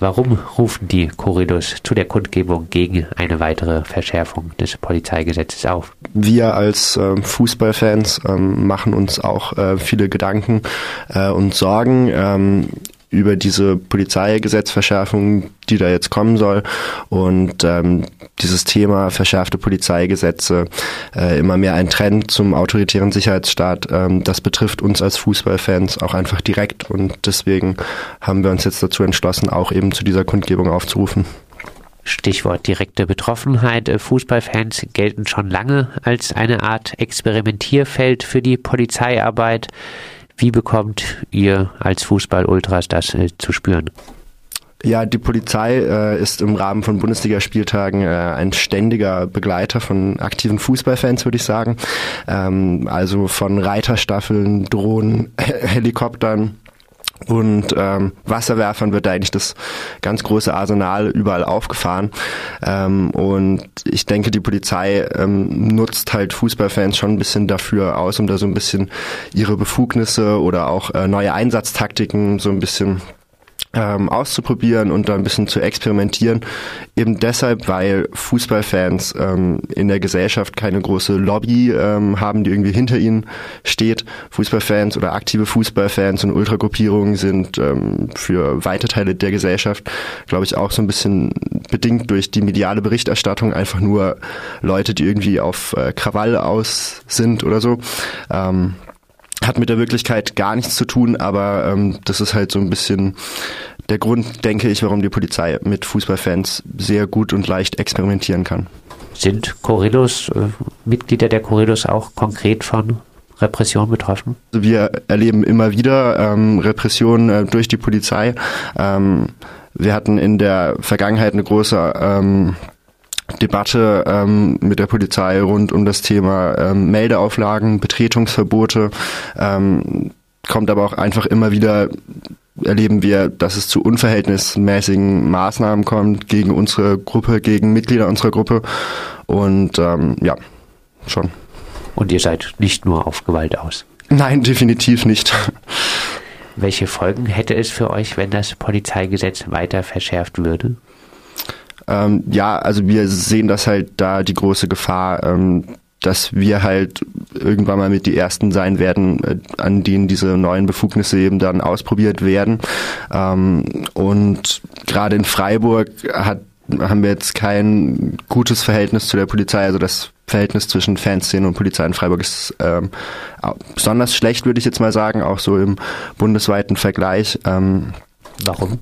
Warum rufen die Corridors zu der Kundgebung gegen eine weitere Verschärfung des Polizeigesetzes auf? Wir als äh, Fußballfans äh, machen uns auch äh, viele Gedanken äh, und Sorgen ähm, über diese Polizeigesetzverschärfung, die da jetzt kommen soll und ähm, dieses Thema verschärfte Polizeigesetze äh, immer mehr ein Trend zum autoritären Sicherheitsstaat. Ähm, das betrifft uns als Fußballfans auch einfach direkt und deswegen haben wir uns jetzt dazu entschlossen, auch eben zu dieser Kundgebung aufzurufen. Stichwort direkte Betroffenheit. Fußballfans gelten schon lange als eine Art Experimentierfeld für die Polizeiarbeit. Wie bekommt ihr als Fußball-Ultras das äh, zu spüren? Ja, die Polizei äh, ist im Rahmen von Bundesligaspieltagen äh, ein ständiger Begleiter von aktiven Fußballfans, würde ich sagen. Ähm, also von Reiterstaffeln, Drohnen, Helikoptern und ähm, Wasserwerfern wird eigentlich das ganz große Arsenal überall aufgefahren. Ähm, und ich denke, die Polizei ähm, nutzt halt Fußballfans schon ein bisschen dafür aus, um da so ein bisschen ihre Befugnisse oder auch äh, neue Einsatztaktiken so ein bisschen ähm, auszuprobieren und da ein bisschen zu experimentieren. Eben deshalb, weil Fußballfans ähm, in der Gesellschaft keine große Lobby ähm, haben, die irgendwie hinter ihnen steht. Fußballfans oder aktive Fußballfans und Ultragruppierungen sind ähm, für weite Teile der Gesellschaft, glaube ich, auch so ein bisschen bedingt durch die mediale Berichterstattung einfach nur Leute, die irgendwie auf äh, Krawall aus sind oder so. Ähm, hat mit der Wirklichkeit gar nichts zu tun, aber ähm, das ist halt so ein bisschen der Grund, denke ich, warum die Polizei mit Fußballfans sehr gut und leicht experimentieren kann. Sind Corridos, äh, Mitglieder der Corridos auch konkret von Repression betroffen? Also wir erleben immer wieder ähm, Repressionen äh, durch die Polizei. Ähm, wir hatten in der Vergangenheit eine große ähm, Debatte ähm, mit der Polizei rund um das Thema ähm, Meldeauflagen, Betretungsverbote. Ähm, kommt aber auch einfach immer wieder erleben wir, dass es zu unverhältnismäßigen Maßnahmen kommt gegen unsere Gruppe, gegen Mitglieder unserer Gruppe. Und ähm, ja, schon. Und ihr seid nicht nur auf Gewalt aus? Nein, definitiv nicht. Welche Folgen hätte es für euch, wenn das Polizeigesetz weiter verschärft würde? Ähm, ja, also wir sehen das halt da die große Gefahr, ähm, dass wir halt irgendwann mal mit die ersten sein werden, äh, an denen diese neuen Befugnisse eben dann ausprobiert werden. Ähm, und gerade in Freiburg hat haben wir jetzt kein gutes Verhältnis zu der Polizei. Also das Verhältnis zwischen Fanszene und Polizei in Freiburg ist ähm, besonders schlecht, würde ich jetzt mal sagen, auch so im bundesweiten Vergleich. Ähm, Warum?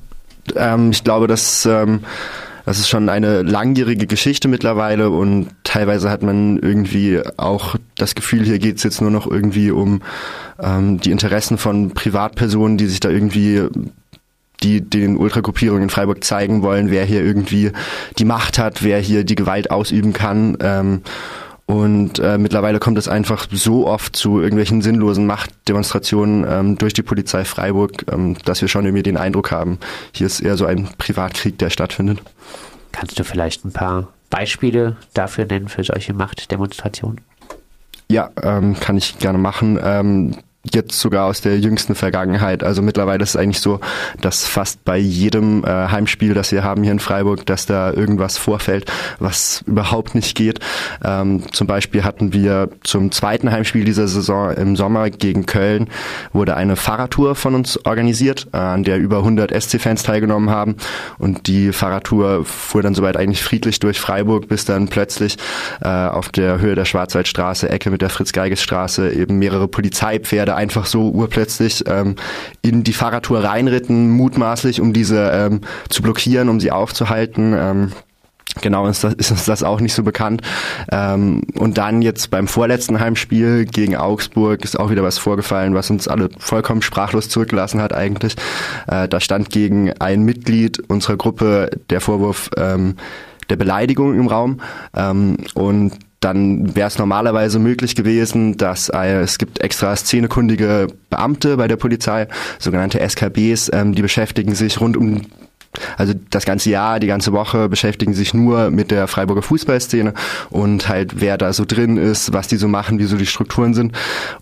Ähm, ich glaube, dass ähm, das ist schon eine langjährige Geschichte mittlerweile und teilweise hat man irgendwie auch das Gefühl, hier geht's jetzt nur noch irgendwie um ähm, die Interessen von Privatpersonen, die sich da irgendwie die den Ultragruppierungen in Freiburg zeigen wollen, wer hier irgendwie die Macht hat, wer hier die Gewalt ausüben kann. Ähm, und äh, mittlerweile kommt es einfach so oft zu irgendwelchen sinnlosen Machtdemonstrationen ähm, durch die Polizei Freiburg, ähm, dass wir schon irgendwie den Eindruck haben, hier ist eher so ein Privatkrieg, der stattfindet. Kannst du vielleicht ein paar Beispiele dafür nennen für solche Machtdemonstrationen? Ja, ähm, kann ich gerne machen. Ähm, jetzt sogar aus der jüngsten Vergangenheit. Also mittlerweile ist es eigentlich so, dass fast bei jedem äh, Heimspiel, das wir haben hier in Freiburg, dass da irgendwas vorfällt, was überhaupt nicht geht. Ähm, zum Beispiel hatten wir zum zweiten Heimspiel dieser Saison im Sommer gegen Köln wurde eine Fahrradtour von uns organisiert, äh, an der über 100 SC-Fans teilgenommen haben. Und die Fahrradtour fuhr dann soweit eigentlich friedlich durch Freiburg, bis dann plötzlich äh, auf der Höhe der Schwarzwaldstraße, Ecke mit der Fritz-Geiges-Straße, eben mehrere Polizeipferde einfach so urplötzlich ähm, in die Fahrradtour reinritten, mutmaßlich, um diese ähm, zu blockieren, um sie aufzuhalten. Ähm, Genau ist, das, ist uns das auch nicht so bekannt. Ähm, und dann jetzt beim vorletzten Heimspiel gegen Augsburg ist auch wieder was vorgefallen, was uns alle vollkommen sprachlos zurückgelassen hat eigentlich. Äh, da stand gegen ein Mitglied unserer Gruppe der Vorwurf ähm, der Beleidigung im Raum. Ähm, und dann wäre es normalerweise möglich gewesen, dass äh, es gibt extra szenekundige Beamte bei der Polizei, sogenannte SKBs, ähm, die beschäftigen sich rund um also das ganze Jahr, die ganze Woche beschäftigen sich nur mit der Freiburger Fußballszene und halt wer da so drin ist, was die so machen, wie so die Strukturen sind.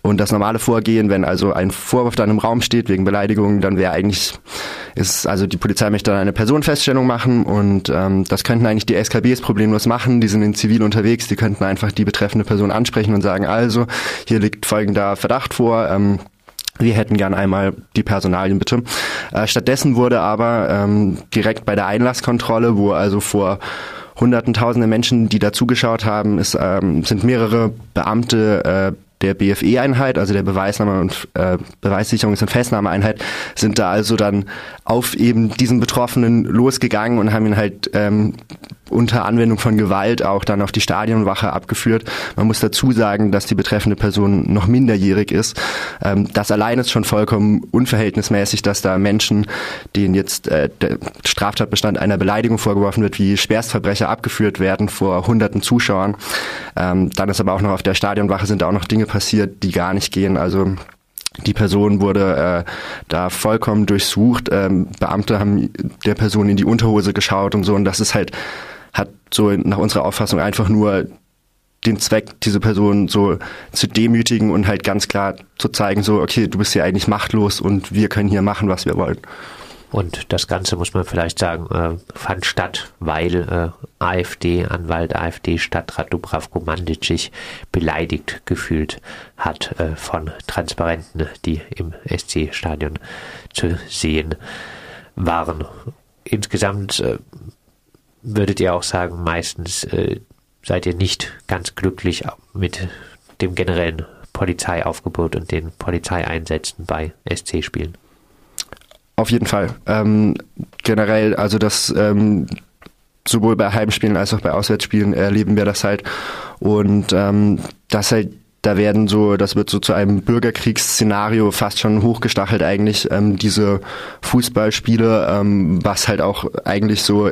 Und das normale Vorgehen, wenn also ein Vorwurf dann im Raum steht wegen Beleidigung, dann wäre eigentlich, ist, also die Polizei möchte dann eine Personenfeststellung machen und ähm, das könnten eigentlich die SKBs problemlos machen, die sind in Zivil unterwegs, die könnten einfach die betreffende Person ansprechen und sagen, also, hier liegt folgender Verdacht vor, ähm, wir hätten gern einmal die Personalien bitte. Äh, stattdessen wurde aber ähm, direkt bei der Einlasskontrolle, wo also vor hunderten, tausende Menschen, die da zugeschaut haben, es ähm, sind mehrere Beamte äh, der BFE-Einheit, also der Beweisnahme und äh, Beweissicherungs- und Festnahmeeinheit, sind da also dann auf eben diesen Betroffenen losgegangen und haben ihn halt ähm, unter Anwendung von Gewalt auch dann auf die Stadionwache abgeführt. Man muss dazu sagen, dass die betreffende Person noch minderjährig ist. Ähm, das allein ist schon vollkommen unverhältnismäßig, dass da Menschen, denen jetzt äh, der Straftatbestand einer Beleidigung vorgeworfen wird, wie Schwerstverbrecher abgeführt werden vor hunderten Zuschauern. Ähm, dann ist aber auch noch auf der Stadionwache sind da auch noch Dinge passiert, die gar nicht gehen. Also die Person wurde äh, da vollkommen durchsucht. Ähm, Beamte haben der Person in die Unterhose geschaut und so. Und das ist halt so nach unserer Auffassung einfach nur den Zweck, diese Person so zu demütigen und halt ganz klar zu zeigen, so, okay, du bist hier eigentlich machtlos und wir können hier machen, was wir wollen. Und das Ganze, muss man vielleicht sagen, äh, fand statt, weil äh, AfD-Anwalt, AfD-Stadtrat Dubravko sich beleidigt gefühlt hat äh, von Transparenten, die im SC-Stadion zu sehen waren. Insgesamt äh, würdet ihr auch sagen, meistens äh, seid ihr nicht ganz glücklich mit dem generellen Polizeiaufgebot und den Polizeieinsätzen bei SC-Spielen? Auf jeden Fall. Ähm, generell, also das ähm, sowohl bei Heimspielen als auch bei Auswärtsspielen erleben wir das halt. Und ähm, das halt da werden so, das wird so zu einem Bürgerkriegsszenario fast schon hochgestachelt eigentlich, ähm, diese Fußballspiele, ähm, was halt auch eigentlich so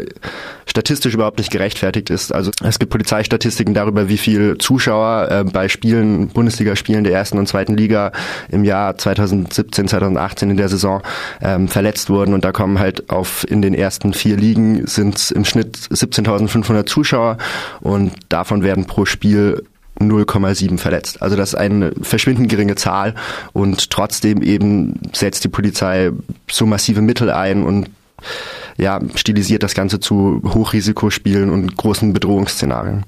statistisch überhaupt nicht gerechtfertigt ist. Also es gibt Polizeistatistiken darüber, wie viel Zuschauer äh, bei Spielen, Bundesligaspielen der ersten und zweiten Liga im Jahr 2017, 2018 in der Saison ähm, verletzt wurden und da kommen halt auf in den ersten vier Ligen sind im Schnitt 17.500 Zuschauer und davon werden pro Spiel 0,7 verletzt. Also das ist eine verschwindend geringe Zahl und trotzdem eben setzt die Polizei so massive Mittel ein und ja, stilisiert das Ganze zu Hochrisikospielen und großen Bedrohungsszenarien.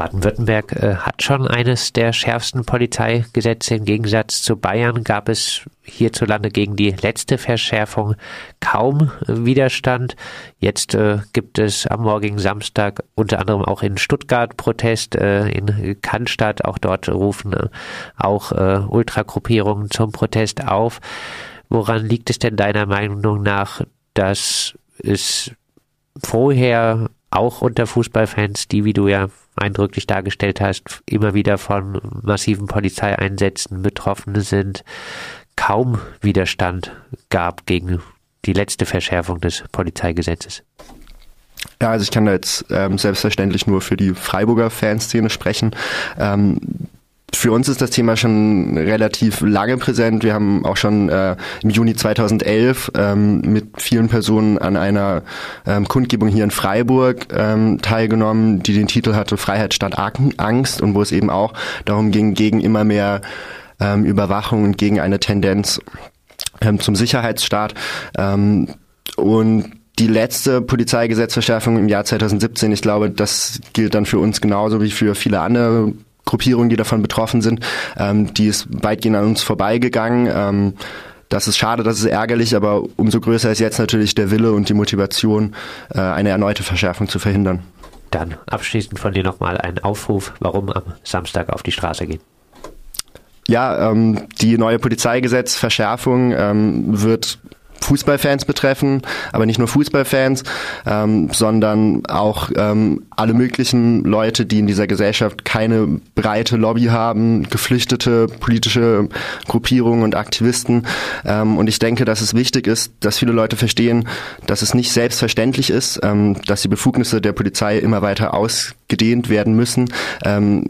Baden-Württemberg äh, hat schon eines der schärfsten Polizeigesetze. Im Gegensatz zu Bayern gab es hierzulande gegen die letzte Verschärfung kaum Widerstand. Jetzt äh, gibt es am morgigen Samstag unter anderem auch in Stuttgart Protest, äh, in Cannstatt, auch dort rufen äh, auch äh, Ultragruppierungen zum Protest auf. Woran liegt es denn deiner Meinung nach, dass es vorher auch unter Fußballfans, die, wie du ja eindrücklich dargestellt hast, immer wieder von massiven Polizeieinsätzen betroffen sind, kaum Widerstand gab gegen die letzte Verschärfung des Polizeigesetzes. Ja, also ich kann da jetzt ähm, selbstverständlich nur für die Freiburger Fanszene sprechen. Ähm, für uns ist das Thema schon relativ lange präsent. Wir haben auch schon äh, im Juni 2011 ähm, mit vielen Personen an einer ähm, Kundgebung hier in Freiburg ähm, teilgenommen, die den Titel hatte Freiheit statt Angst und wo es eben auch darum ging, gegen immer mehr ähm, Überwachung und gegen eine Tendenz ähm, zum Sicherheitsstaat. Ähm, und die letzte Polizeigesetzverschärfung im Jahr 2017, ich glaube, das gilt dann für uns genauso wie für viele andere Gruppierungen, die davon betroffen sind. Ähm, die ist weitgehend an uns vorbeigegangen. Ähm, das ist schade, das ist ärgerlich, aber umso größer ist jetzt natürlich der Wille und die Motivation, äh, eine erneute Verschärfung zu verhindern. Dann abschließend von dir nochmal ein Aufruf, warum am Samstag auf die Straße gehen. Ja, ähm, die neue Polizeigesetzverschärfung ähm, wird Fußballfans betreffen, aber nicht nur Fußballfans, ähm, sondern auch ähm, alle möglichen Leute, die in dieser Gesellschaft keine breite Lobby haben, geflüchtete politische Gruppierungen und Aktivisten. Ähm, und ich denke, dass es wichtig ist, dass viele Leute verstehen, dass es nicht selbstverständlich ist, ähm, dass die Befugnisse der Polizei immer weiter ausgedehnt werden müssen. Ähm,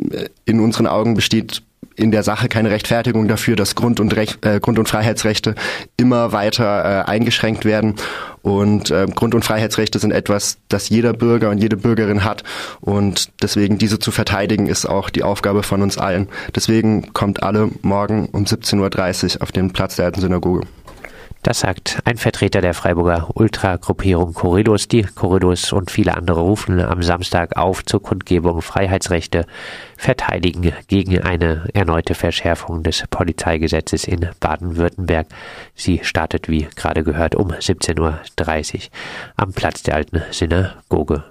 in unseren Augen besteht in der Sache keine Rechtfertigung dafür, dass Grund- und, Recht, äh, Grund und Freiheitsrechte immer weiter äh, eingeschränkt werden. Und äh, Grund- und Freiheitsrechte sind etwas, das jeder Bürger und jede Bürgerin hat. Und deswegen diese zu verteidigen, ist auch die Aufgabe von uns allen. Deswegen kommt alle morgen um 17.30 Uhr auf den Platz der alten Synagoge. Das sagt ein Vertreter der Freiburger Ultragruppierung Corridors. Die Corridors und viele andere rufen am Samstag auf zur Kundgebung Freiheitsrechte verteidigen gegen eine erneute Verschärfung des Polizeigesetzes in Baden-Württemberg. Sie startet, wie gerade gehört, um 17.30 Uhr am Platz der alten Synagoge.